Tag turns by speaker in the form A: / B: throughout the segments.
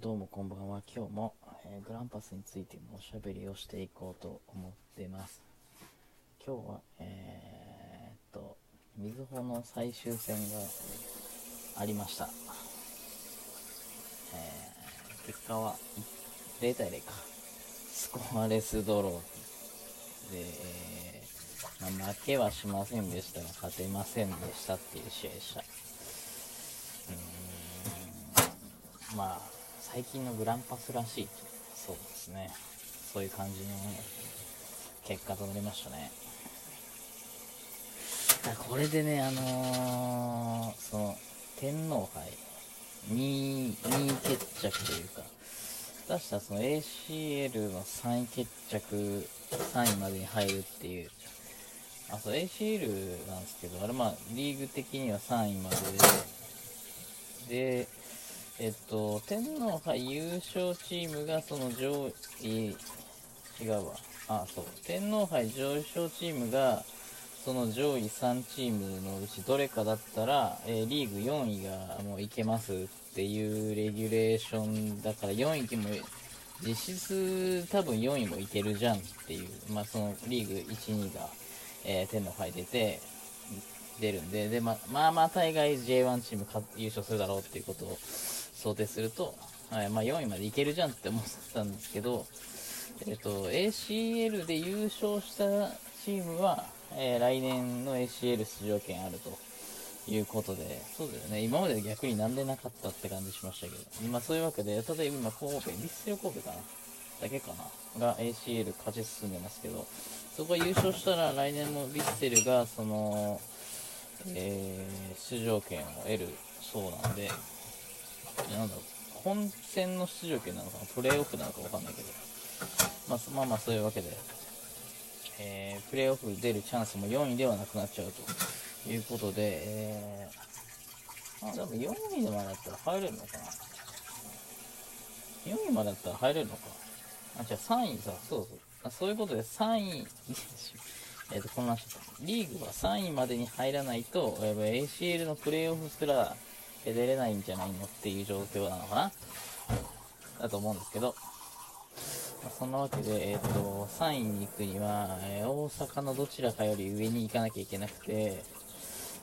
A: どうもこんばんは。今日も、えーグランパスについてのおしゃべりをしていこうと思ってます。今日は、えーっと、みずほの最終戦がありました。え結果は0対0か。スコアレスドローで、えまあ負けはしませんでしたが、勝てませんでしたっていう試合でした。うーんまあ最近のグランパスらしい。そうですね。そういう感じの結果となりましたね。だこれでねあのーその天皇杯22決着というか出したその ACL の3位決着3位までに入るっていう。あそう ACL なんですけどあれまあリーグ的には3位までででえっと、天皇杯優勝チームがその上位、違うわ。あ、そう。天皇杯上位チームが、その上位3チームのうちどれかだったら、えーリーグ4位がもういけますっていうレギュレーションだから4位も、実質多分4位もいけるじゃんっていう、まあそのリーグ1、2が、えー天皇杯出て、出るんで、で、ままあまあ大概 J1 チーム勝優勝するだろうっていうことを想定すると、はいまあ、4位までいけるじゃんって思ってたんですけど、えっ、と、ACL で優勝したチームは、えー来年の ACL 出場権あるということで、そうだよね、今まで逆になんでなかったって感じしましたけど、まあそういうわけで、例えば今神戸、リステル神戸かな？だけかな？が ACL 勝ち進んでますけど、そこが優勝したら来年もヴィッセルが、その、えー出場権を得るそうなんで、なんだろう、本戦の出場権なのかな、プレーオフなのかわかんないけど、まあ、そまあまあそういうわけで、えープレーオフ出るチャンスも4位ではなくなっちゃうということで、えー、あ、でも4位までだったら入れるのかな ?4 位までだったら入れるのかあ、じゃあ3位さ、そうそう。あそういうことで3位、えっと、この話リーグは3位までに入らないと、ACL のプレーオフすら出れないんじゃないのっていう状況なのかなだと思うんですけど、まあそんなわけで、えっ、と、3位に行くには、えー大阪のどちらかより上に行かなきゃいけなくて、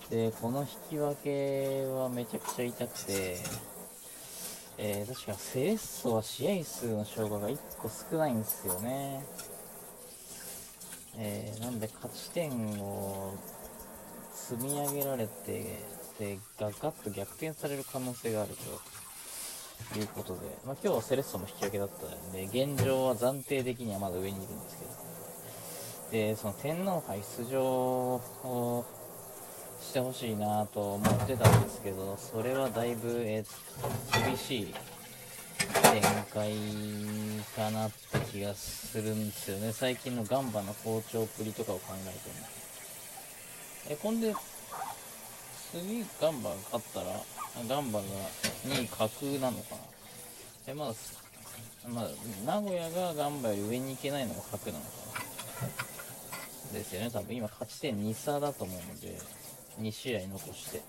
A: で、この引き分けはめちゃくちゃ痛くて、えー確かセレッソは試合数の消化が1個少ないんですよね。えーなんで勝ち点を積み上げられて、で、ガガッと逆転される可能性があるということで、まあ、今日はセレッソも引き分けだったんで、現状は暫定的にはまだ上にいるんですけど、で、その天皇杯出場をしてほしいなと思ってたんですけど、それはだいぶ、え厳しい展開かなって気がするんですよね。最近のガンバの好調っぷりとかを考えても。え、こんで、次ガンバが勝ったら、ガンバが2位格なのかなえ、まだ、まあ、名古屋がガンバより上に行けないのが格なのかなですよね。多分今勝ち点2差だと思うので、2試合残して。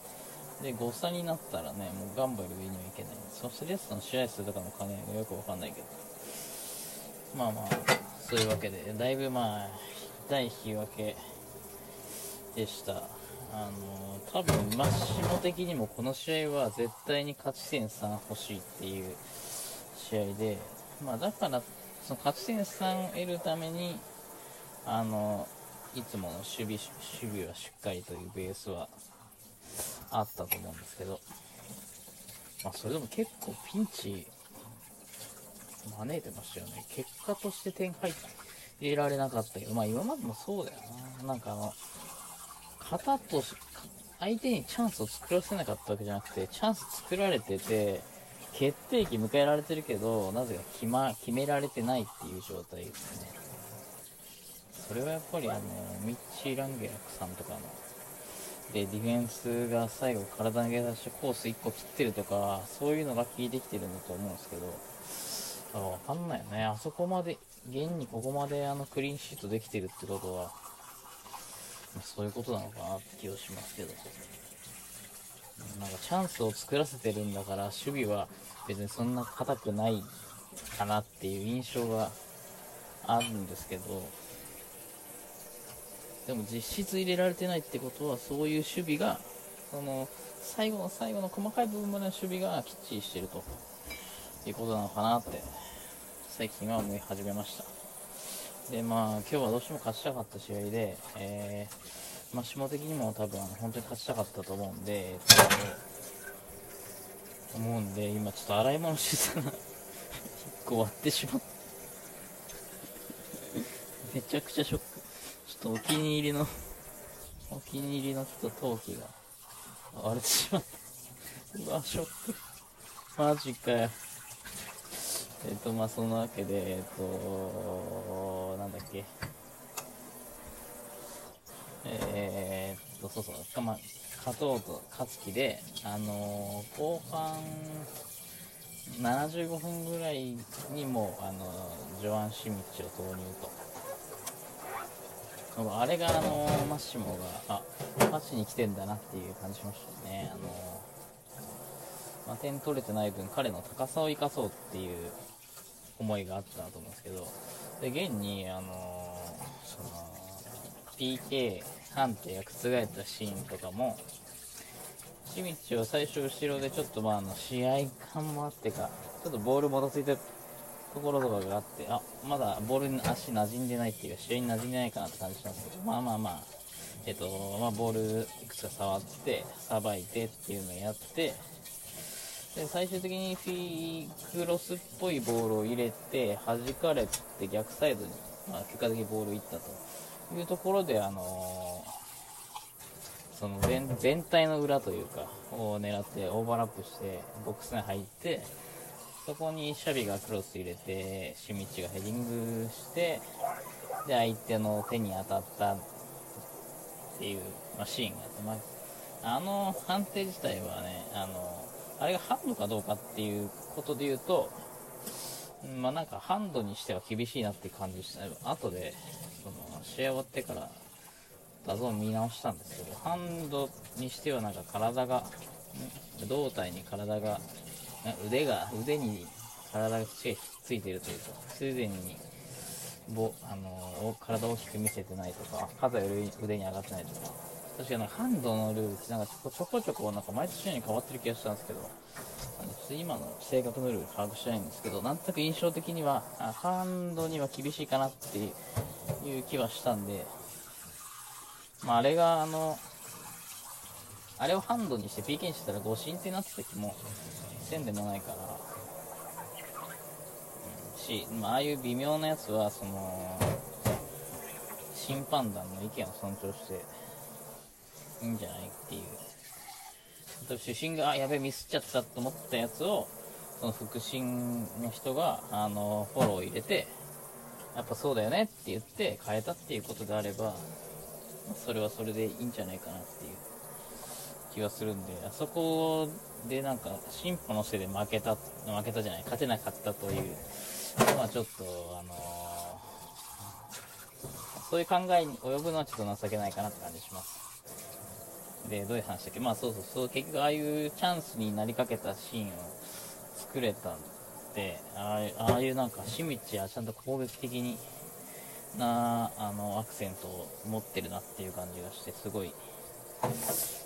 A: で、5差になったらね、もうガンバより上にはいけない。そしてレストの試合数とかの兼ね合いがよくわかんないけど。まあまあ、そういうわけで、だいぶまあ、痛い引き分けでした。あの、多分、マッシモ的にもこの試合は絶対に勝ち点3欲しいっていう試合で、まあだから、その勝ち点3を得るために、あの、いつもの守備、守備はしっかりというベースはあったと思うんですけど、まあそれでも結構ピンチ招いてましたよね。結果として点入れられなかったけど、まあ今までもそうだよな。なんかあの、型と、相手にチャンスを作らせなかったわけじゃなくて、チャンス作られてて、決定機迎えられてるけど、なぜか決ま、決められてないっていう状態ですね。それはやっぱりあの、ミッチー・ランゲラックさんとかの、で、ディフェンスが最後体投げ出してコース1個切ってるとか、そういうのが効いてきてるんだと思うんですけど、だからわかんないよね。あそこまで、現にここまであのクリーンシートできてるってことは、そういうことなのかなって気がしますけど。なんかチャンスを作らせてるんだから守備は別にそんな硬くないかなっていう印象があるんですけどでも実質入れられてないってことはそういう守備がその最後の最後の細かい部分までの守備がきっちりしてるということなのかなって最近は思い始めましたでまあ今日はどうしても勝ちたかった試合で、えー、まあ、下的にも多分本当に勝ちたかったと思うんで、えっと、思うんで今ちょっと洗い物してたら1個割ってしまっためちゃくちゃショックちょっとお気に入りのお気に入りのちょっと陶器が割れてしまった。うわ、ショック。マジかよ。えっ、と、まあ、そんなわけで、えっ、と、だっけ？えー、っと、そうそう、かま、勝とうと、勝つ気で、あのー、後半、75分ぐらいにもあのジョアン・シミッチを投入と。あれが、あのマッシモが、あ、勝ちに来てんだなっていう感じしましたね。あのまあ、点取れてない分、彼の高さを生かそうっていう思いがあったと思うんですけど、で、現に、あのその、PK 判定が覆ったシーンとかも、シミッチは最初後ろでちょっとまああの試合感もあってか、ちょっとボールもたついたところとかがあって、あ、まだボールに足馴染んでないっていうか、試合に馴染んでないかなって感じしますけど、まあまあまあ、えっと、まあボールいくつか触って、さばいてっていうのをやって、で最終的にフィークロスっぽいボールを入れて、弾かれて逆サイドに、まあ、結果的にボールいったと。いうところで、あのー、その全体の裏というか、を狙ってオーバーラップしてボックスに入って、そこにシャビがクロス入れて、シミッチがヘディングして、で、相手の手に当たったっていう、まあ、シーンがあって、まあ、あの判定自体はね、あのあれがハンドかどうかっていうことで言うと、まあなんかハンドにしては厳しいなって感じした。後で、その、試合終わってから画像を見直したんですけど、ハンドにしてはなんか体が、胴体に体が、腕が、腕に体が土がひっついてるというか、すでに、ぼ、あの、体を大きく見せてないとか、肩より腕に上がってないとか、確かにハンドのルールってなんかちょこちょこなんか毎年に変わってる気がしたんですけど、あのちょっと今の正確なルール把握してないんですけど、なんとなく印象的には、あハンドには厳しいかなっていう気はしたんで、まあ、あれがあの、あれをハンドにして PK にしてたら誤審ってなった時も、せんでもないから、うん、し、まあ、ああいう微妙なやつは、その、審判団の意見を尊重して、いいんじゃないっていう。主審が、あ、やべえ、ミスっちゃったと思ったやつを、その腹心の人が、あの、フォローを入れて、やっぱそうだよねって言って変えたっていうことであれば、それはそれでいいんじゃないかなっていう気がするんで、あそこでなんか、進歩のせいで負けた、負けたじゃない、勝てなかったというのはちょっと、あのー、そういう考えに及ぶのはちょっと情けないかなって感じします。で、どういう話だっけ？まあそうそうそう、結局ああいうチャンスになりかけたシーンを作れたんで、ああいうなんか、シミッチはちゃんと攻撃的にな、あの、アクセントを持ってるなっていう感じがして、すごい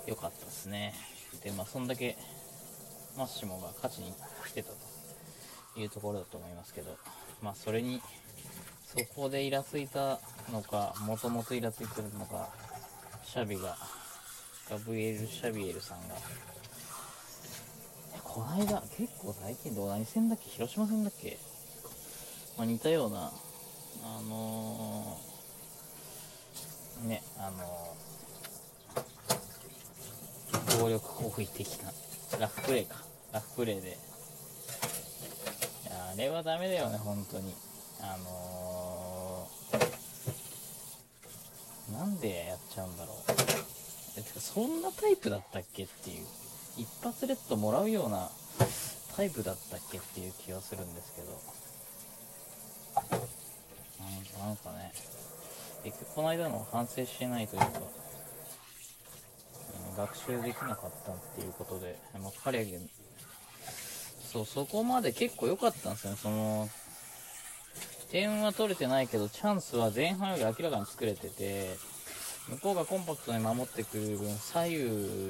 A: 良かったですね。で、まあそんだけ、マッシモが勝ちに来てたというところだと思いますけど、まあそれに、そこでイラついたのか、もともとイラついてるのか、シャビがガブエル・シャビエルさんが、この間、結構最近どう何戦だっけ？広島戦だっけ？まあ、似たような、あのー、ね、あのー、暴力行為的な、ラフプレーか。ラフプレーで。や、あれはダメだよね、本当に。あのー、なんでやっちゃうんだろう。え、てかそんなタイプだったっけっていう。一発レッドもらうようなタイプだったっけっていう気はするんですけど。なんなんかね、結局この間の反省してないというか、学習できなかったっていうことで、まあ、彼が、そう、そこまで結構良かったんですよね。その、点は取れてないけど、チャンスは前半より明らかに作れてて、向こうがコンパクトに守ってくる分、左右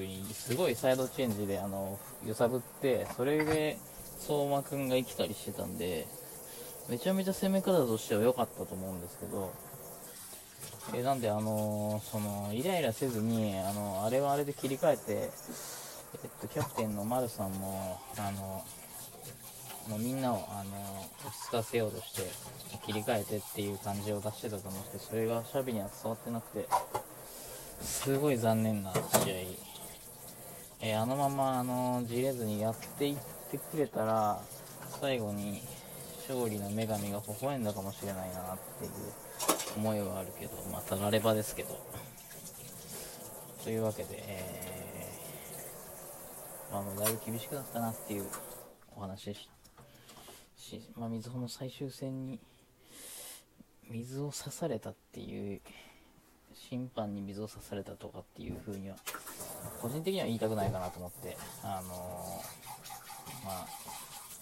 A: にすごいサイドチェンジで、あの、揺さぶって、それで、相馬くんが生きたりしてたんで、めちゃめちゃ攻め方としては良かったと思うんですけど、えなんで、あのその、イライラせずに、あの、あれはあれで切り替えて、えっと、キャプテンの丸さんも、あの、もうみんなを、あの、落ち着かせようとして、切り替えてっていう感じを出してたと思うんですけど、それがシャビには伝わってなくて、すごい残念な試合。えー、あのまま、あの、じれずにやっていってくれたら、最後に勝利の女神が微笑んだかもしれないなっていう思いはあるけど、またラレバですけど。というわけで、えー、まあもうだいぶ厳しくなったなっていうお話でした。し、まあ、水穂の最終戦に水を刺されたっていう審判に水を刺されたとかっていう風には個人的には言いたくないかなと思ってあのー、まあ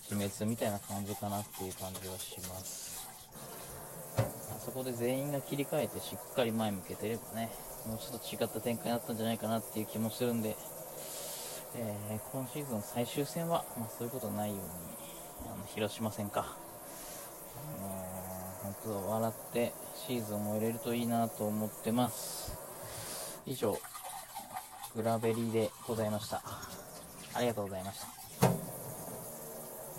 A: 自滅みたいな感じかなっていう感じはします。あそこで全員が切り替えてしっかり前向けてればねもうちょっと違った展開になったんじゃないかなっていう気もするんで、えー、今シーズン最終戦は、まあ、そういうことないようにあの広島戦か、あの、本当笑ってシーズンも入れるといいなと思ってます。以上グラベリーでございました。ありがとうございました。